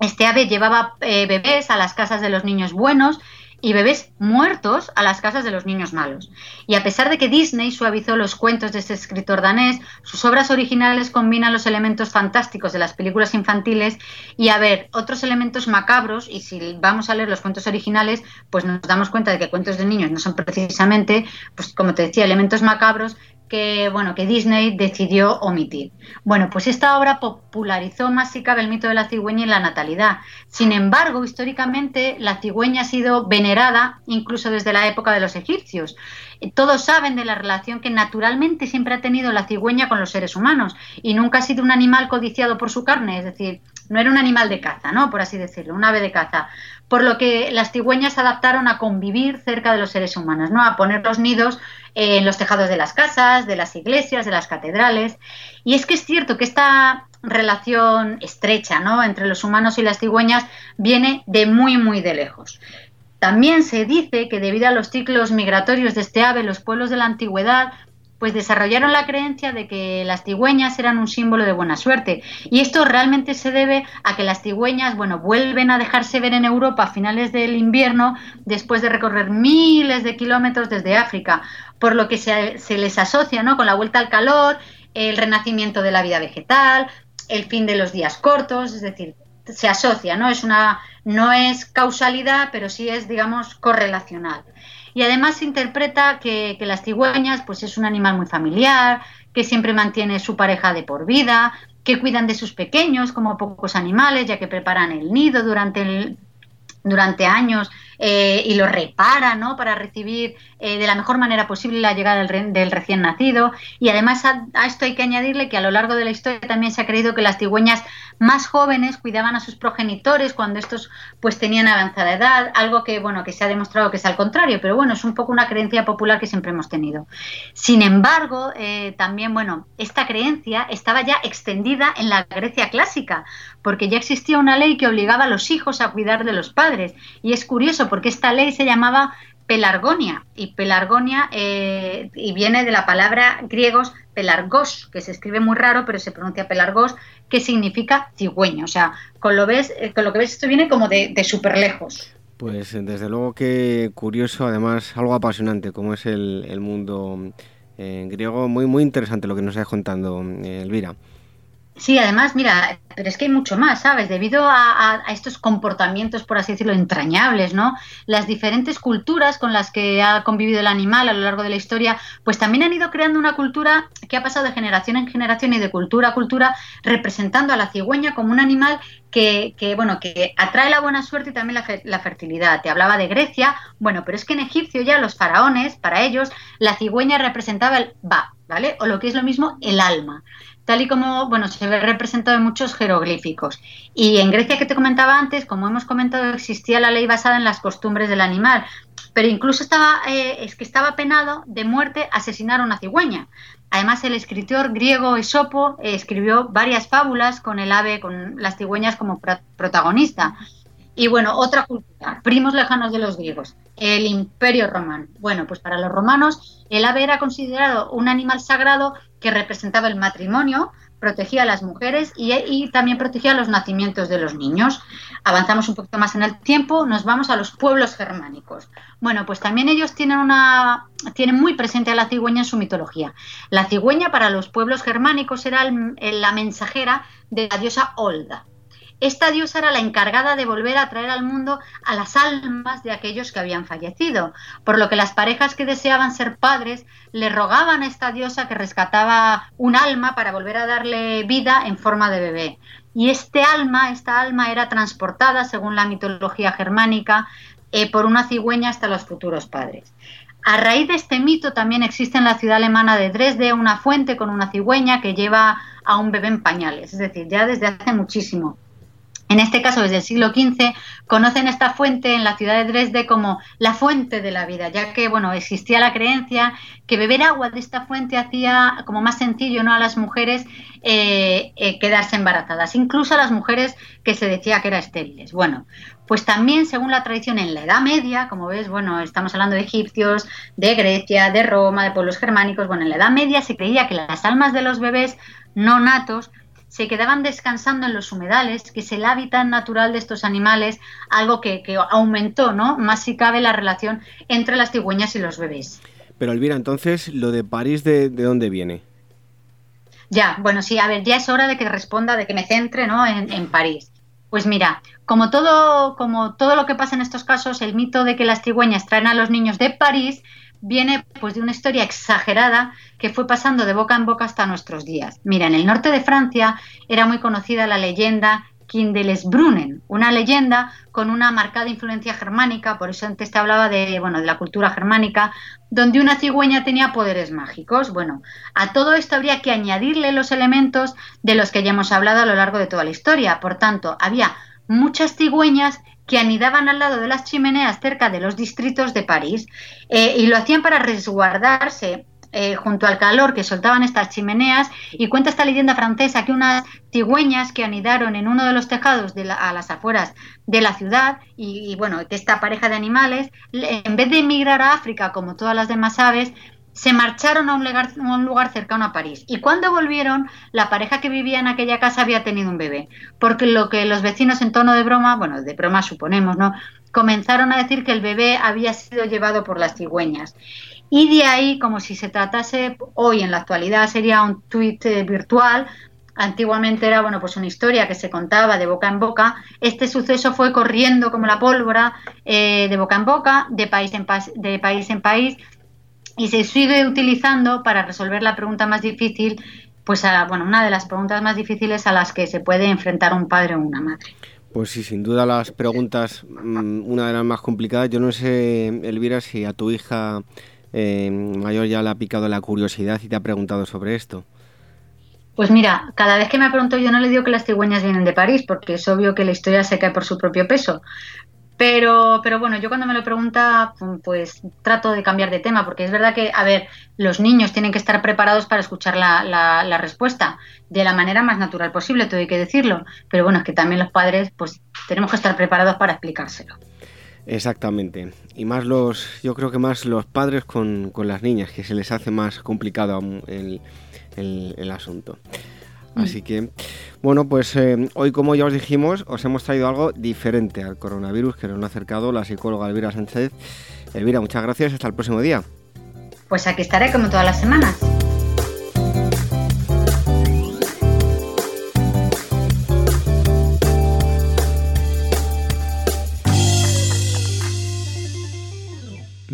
este ave llevaba eh, bebés a las casas de los niños buenos y bebés muertos a las casas de los niños malos. Y a pesar de que Disney suavizó los cuentos de este escritor danés, sus obras originales combinan los elementos fantásticos de las películas infantiles y a ver otros elementos macabros y si vamos a leer los cuentos originales, pues nos damos cuenta de que cuentos de niños no son precisamente, pues como te decía, elementos macabros, que, bueno, que Disney decidió omitir. Bueno, pues esta obra popularizó más si cabe el mito de la cigüeña y la natalidad. Sin embargo, históricamente la cigüeña ha sido venerada incluso desde la época de los egipcios. Todos saben de la relación que naturalmente siempre ha tenido la cigüeña con los seres humanos y nunca ha sido un animal codiciado por su carne, es decir, no era un animal de caza, ¿no? Por así decirlo, un ave de caza. Por lo que las cigüeñas se adaptaron a convivir cerca de los seres humanos, ¿no? A poner los nidos en los tejados de las casas, de las iglesias, de las catedrales. Y es que es cierto que esta relación estrecha ¿no? entre los humanos y las cigüeñas viene de muy, muy de lejos. También se dice que debido a los ciclos migratorios de este ave, los pueblos de la antigüedad pues desarrollaron la creencia de que las cigüeñas eran un símbolo de buena suerte. Y esto realmente se debe a que las cigüeñas, bueno, vuelven a dejarse ver en Europa a finales del invierno después de recorrer miles de kilómetros desde África, por lo que se, les asocia ¿no? con la vuelta al calor, el renacimiento de la vida vegetal, el fin de los días cortos, es decir, se asocia, ¿no? Es una, no es causalidad, pero sí es, digamos, correlacional. Y además se interpreta que, las cigüeñas pues es un animal muy familiar, que siempre mantiene su pareja de por vida, que cuidan de sus pequeños como pocos animales, ya que preparan el nido durante, el, durante años eh, y lo repara ¿no? para recibir eh, de la mejor manera posible la llegada del, recién nacido. Y además a, esto hay que añadirle que a lo largo de la historia también se ha creído que las cigüeñas más jóvenes cuidaban a sus progenitores cuando estos pues tenían avanzada edad, algo que bueno que se ha demostrado que es al contrario, pero bueno, es un poco una creencia popular que siempre hemos tenido. Sin embargo, eh, también bueno, esta creencia estaba ya extendida en la Grecia clásica, porque ya existía una ley que obligaba a los hijos a cuidar de los padres. Y es curioso porque esta ley se llamaba pelargonia y pelargonia eh, y viene de la palabra griegos pelargos, que se escribe muy raro pero se pronuncia pelargos, que significa cigüeño. O sea, con lo, ves, eh, con lo que ves esto viene como de, de súper lejos. Pues desde luego que curioso, además algo apasionante como es el, mundo eh, griego, muy muy interesante lo que nos está contando Elvira. Sí, además, mira, pero es que hay mucho más, ¿sabes? Debido a, estos comportamientos, por así decirlo, entrañables, ¿no? Las diferentes culturas con las que ha convivido el animal a lo largo de la historia, pues también han ido creando una cultura que ha pasado de generación en generación y de cultura a cultura, representando a la cigüeña como un animal que, que bueno, que atrae la buena suerte y también la, la fertilidad. Te hablaba de Grecia, bueno, pero es que en Egipcio ya los faraones, para ellos, la cigüeña representaba el ba, ¿vale? O lo que es lo mismo, el alma tal y como bueno, se ve representado en muchos jeroglíficos. Y en Grecia, que te comentaba antes, como hemos comentado, existía la ley basada en las costumbres del animal, pero incluso estaba, eh, es que estaba penado de muerte asesinar a una cigüeña. Además, el escritor griego Esopo eh, escribió varias fábulas con el ave, con las cigüeñas como protagonista. Y bueno, otra cultura, primos lejanos de los griegos, el imperio romano. Bueno, pues para los romanos el ave era considerado un animal sagrado que representaba el matrimonio, protegía a las mujeres y, también protegía los nacimientos de los niños. Avanzamos un poquito más en el tiempo, nos vamos a los pueblos germánicos. Bueno, pues también ellos tienen una tienen muy presente a la cigüeña en su mitología. La cigüeña para los pueblos germánicos era la mensajera de la diosa Olda. Esta diosa era la encargada de volver a traer al mundo a las almas de aquellos que habían fallecido, por lo que las parejas que deseaban ser padres le rogaban a esta diosa que rescataba un alma para volver a darle vida en forma de bebé. Y este alma, esta alma era transportada, según la mitología germánica, eh, por una cigüeña hasta los futuros padres. A raíz de este mito también existe en la ciudad alemana de Dresde una fuente con una cigüeña que lleva a un bebé en pañales, es decir, ya desde hace muchísimo. En este caso desde el siglo XV, conocen esta fuente en la ciudad de Dresde como la fuente de la vida, ya que bueno, existía la creencia que beber agua de esta fuente hacía como más sencillo ¿no? a las mujeres eh, eh, quedarse embarazadas, incluso a las mujeres que se decía que eran estériles. Bueno, pues también según la tradición en la Edad Media, como ves, bueno, estamos hablando de egipcios, de Grecia, de Roma, de pueblos germánicos, bueno, en la Edad Media se creía que las almas de los bebés no natos se quedaban descansando en los humedales, que es el hábitat natural de estos animales, algo que, aumentó, ¿no? Más si cabe la relación entre las cigüeñas y los bebés. Pero Elvira, entonces, ¿lo de París de, dónde viene? Ya, bueno, sí, a ver, ya es hora de que responda, de que me centre, ¿no? En, en París. Pues mira, como todo, como todo lo que pasa en estos casos, el mito de que las cigüeñas traen a los niños de París viene pues de una historia exagerada que fue pasando de boca en boca hasta nuestros días. Mira, en el norte de Francia era muy conocida la leyenda Brunnen, una leyenda con una marcada influencia germánica, por eso antes te hablaba de, bueno, de la cultura germánica, donde una cigüeña tenía poderes mágicos. Bueno, a todo esto habría que añadirle los elementos de los que ya hemos hablado a lo largo de toda la historia. Por tanto, había muchas cigüeñas que anidaban al lado de las chimeneas cerca de los distritos de París eh, y lo hacían para resguardarse eh, junto al calor que soltaban estas chimeneas. Y cuenta esta leyenda francesa que unas cigüeñas que anidaron en uno de los tejados de a las afueras de la ciudad y, y, bueno, que esta pareja de animales, en vez de emigrar a África como todas las demás aves, se marcharon a un, lugar, cercano a París. Y cuando volvieron la pareja que vivía en aquella casa había tenido un bebé, porque lo que los vecinos en tono de broma, bueno, de broma suponemos, ¿no? Comenzaron a decir que el bebé había sido llevado por las cigüeñas. Y de ahí, como si se tratase, hoy en la actualidad sería un tuit eh, virtual, antiguamente era bueno pues una historia que se contaba de boca en boca. Este suceso fue corriendo como la pólvora eh, de boca en boca de país en, de país en país y se sigue utilizando para resolver la pregunta más difícil, pues a, bueno, una de las preguntas más difíciles a las que se puede enfrentar un padre o una madre. Pues sí, sin duda las preguntas, mm, una de las más complicadas. Yo no sé, Elvira, si a tu hija eh, mayor ya le ha picado la curiosidad y te ha preguntado sobre esto. Pues mira, cada vez que me pregunto yo no le digo que las cigüeñas vienen de París, porque es obvio que la historia se cae por su propio peso. Pero, pero bueno, yo cuando me lo pregunta, pues trato de cambiar de tema, porque es verdad que, a ver, los niños tienen que estar preparados para escuchar la, la, respuesta de la manera más natural posible, todo hay que decirlo. Pero bueno, es que también los padres, pues tenemos que estar preparados para explicárselo. Exactamente. Y más los, yo creo que más los padres con, con las niñas, que se les hace más complicado el, el, el asunto. Mm. Así que, bueno, pues eh, hoy, como ya os dijimos, os hemos traído algo diferente al coronavirus que nos ha acercado la psicóloga Elvira Sánchez. Elvira, muchas gracias. Hasta el próximo día. Pues aquí estaré como todas las semanas.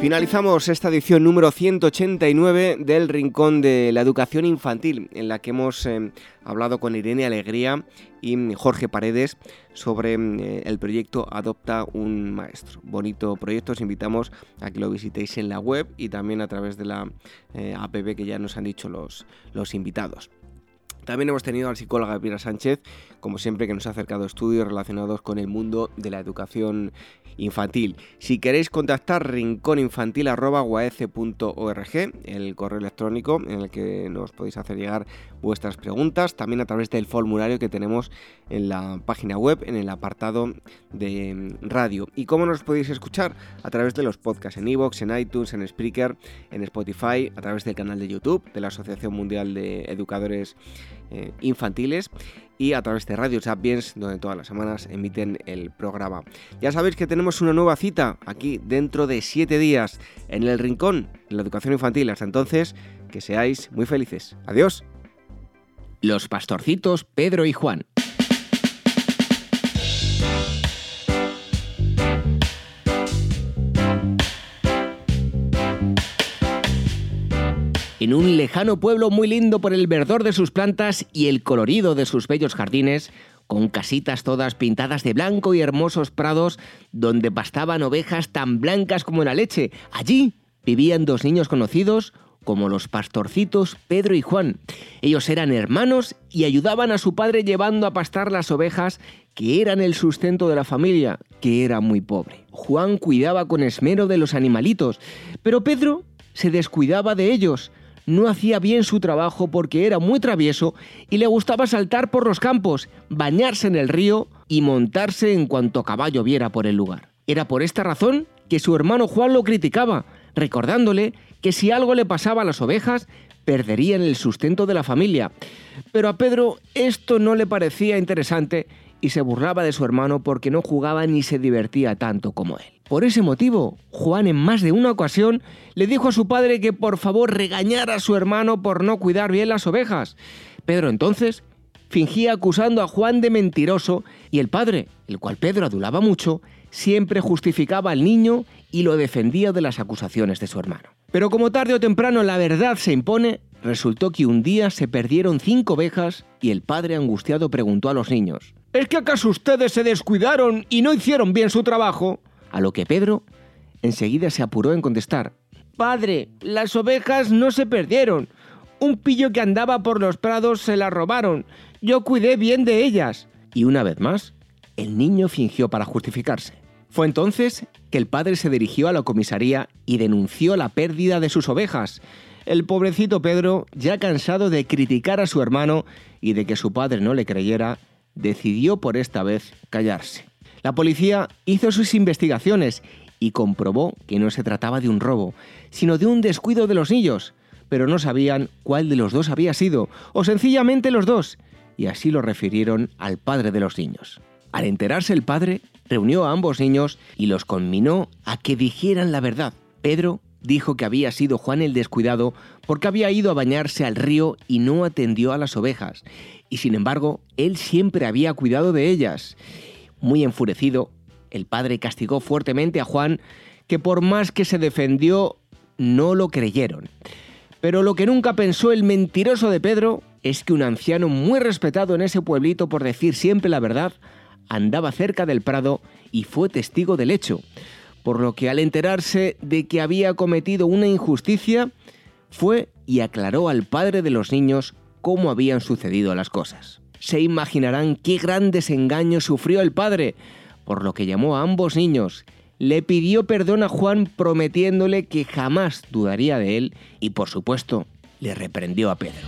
Finalizamos esta edición número 189 del Rincón de la Educación Infantil, en la que hemos eh, hablado con Irene Alegría y Jorge Paredes sobre eh, el proyecto Adopta un Maestro. Bonito proyecto, os invitamos a que lo visitéis en la web y también a través de la eh, app que ya nos han dicho los, los invitados. También hemos tenido al psicóloga Pira Sánchez, como siempre, que nos ha acercado estudios relacionados con el mundo de la educación infantil. Si queréis contactar rincóninfantil.org, el correo electrónico en el que nos podéis hacer llegar vuestras preguntas, también a través del formulario que tenemos en la página web, en el apartado de radio. ¿Y cómo nos podéis escuchar? A través de los podcasts en iVoox, en iTunes, en Spreaker, en Spotify, a través del canal de YouTube de la Asociación Mundial de Educadores eh, Infantiles y a través de Radio Sapiens, donde todas las semanas emiten el programa. Ya sabéis que tenemos una nueva cita aquí dentro de siete días en el Rincón de la Educación Infantil. Hasta entonces, que seáis muy felices. Adiós. Los pastorcitos Pedro y Juan. En un lejano pueblo muy lindo por el verdor de sus plantas y el colorido de sus bellos jardines, con casitas todas pintadas de blanco y hermosos prados donde pastaban ovejas tan blancas como la leche, allí vivían dos niños conocidos como los pastorcitos Pedro y Juan. Ellos eran hermanos y ayudaban a su padre llevando a pastar las ovejas que eran el sustento de la familia, que era muy pobre. Juan cuidaba con esmero de los animalitos, pero Pedro se descuidaba de ellos no hacía bien su trabajo porque era muy travieso y le gustaba saltar por los campos, bañarse en el río y montarse en cuanto caballo viera por el lugar. Era por esta razón que su hermano Juan lo criticaba, recordándole que si algo le pasaba a las ovejas, perderían el sustento de la familia. Pero a Pedro esto no le parecía interesante y se burlaba de su hermano porque no jugaba ni se divertía tanto como él. Por ese motivo, Juan en más de una ocasión le dijo a su padre que por favor regañara a su hermano por no cuidar bien las ovejas. Pedro entonces fingía acusando a Juan de mentiroso y el padre, el cual Pedro adulaba mucho, siempre justificaba al niño y lo defendía de las acusaciones de su hermano. Pero como tarde o temprano la verdad se impone, resultó que un día se perdieron cinco ovejas y el padre angustiado preguntó a los niños, ¿Es que acaso ustedes se descuidaron y no hicieron bien su trabajo? A lo que Pedro enseguida se apuró en contestar. Padre, las ovejas no se perdieron. Un pillo que andaba por los prados se las robaron. Yo cuidé bien de ellas. Y una vez más, el niño fingió para justificarse. Fue entonces que el padre se dirigió a la comisaría y denunció la pérdida de sus ovejas. El pobrecito Pedro, ya cansado de criticar a su hermano y de que su padre no le creyera, decidió por esta vez callarse. La policía hizo sus investigaciones y comprobó que no se trataba de un robo, sino de un descuido de los niños, pero no sabían cuál de los dos había sido, o sencillamente los dos, y así lo refirieron al padre de los niños. Al enterarse el padre, reunió a ambos niños y los conminó a que dijeran la verdad. Pedro dijo que había sido Juan el descuidado porque había ido a bañarse al río y no atendió a las ovejas, y sin embargo, él siempre había cuidado de ellas. Muy enfurecido, el padre castigó fuertemente a Juan, que por más que se defendió, no lo creyeron. Pero lo que nunca pensó el mentiroso de Pedro es que un anciano muy respetado en ese pueblito por decir siempre la verdad, andaba cerca del prado y fue testigo del hecho, por lo que al enterarse de que había cometido una injusticia, fue y aclaró al padre de los niños cómo habían sucedido las cosas. Se imaginarán qué gran desengaño sufrió el padre, por lo que llamó a ambos niños, le pidió perdón a Juan prometiéndole que jamás dudaría de él y por supuesto le reprendió a Pedro.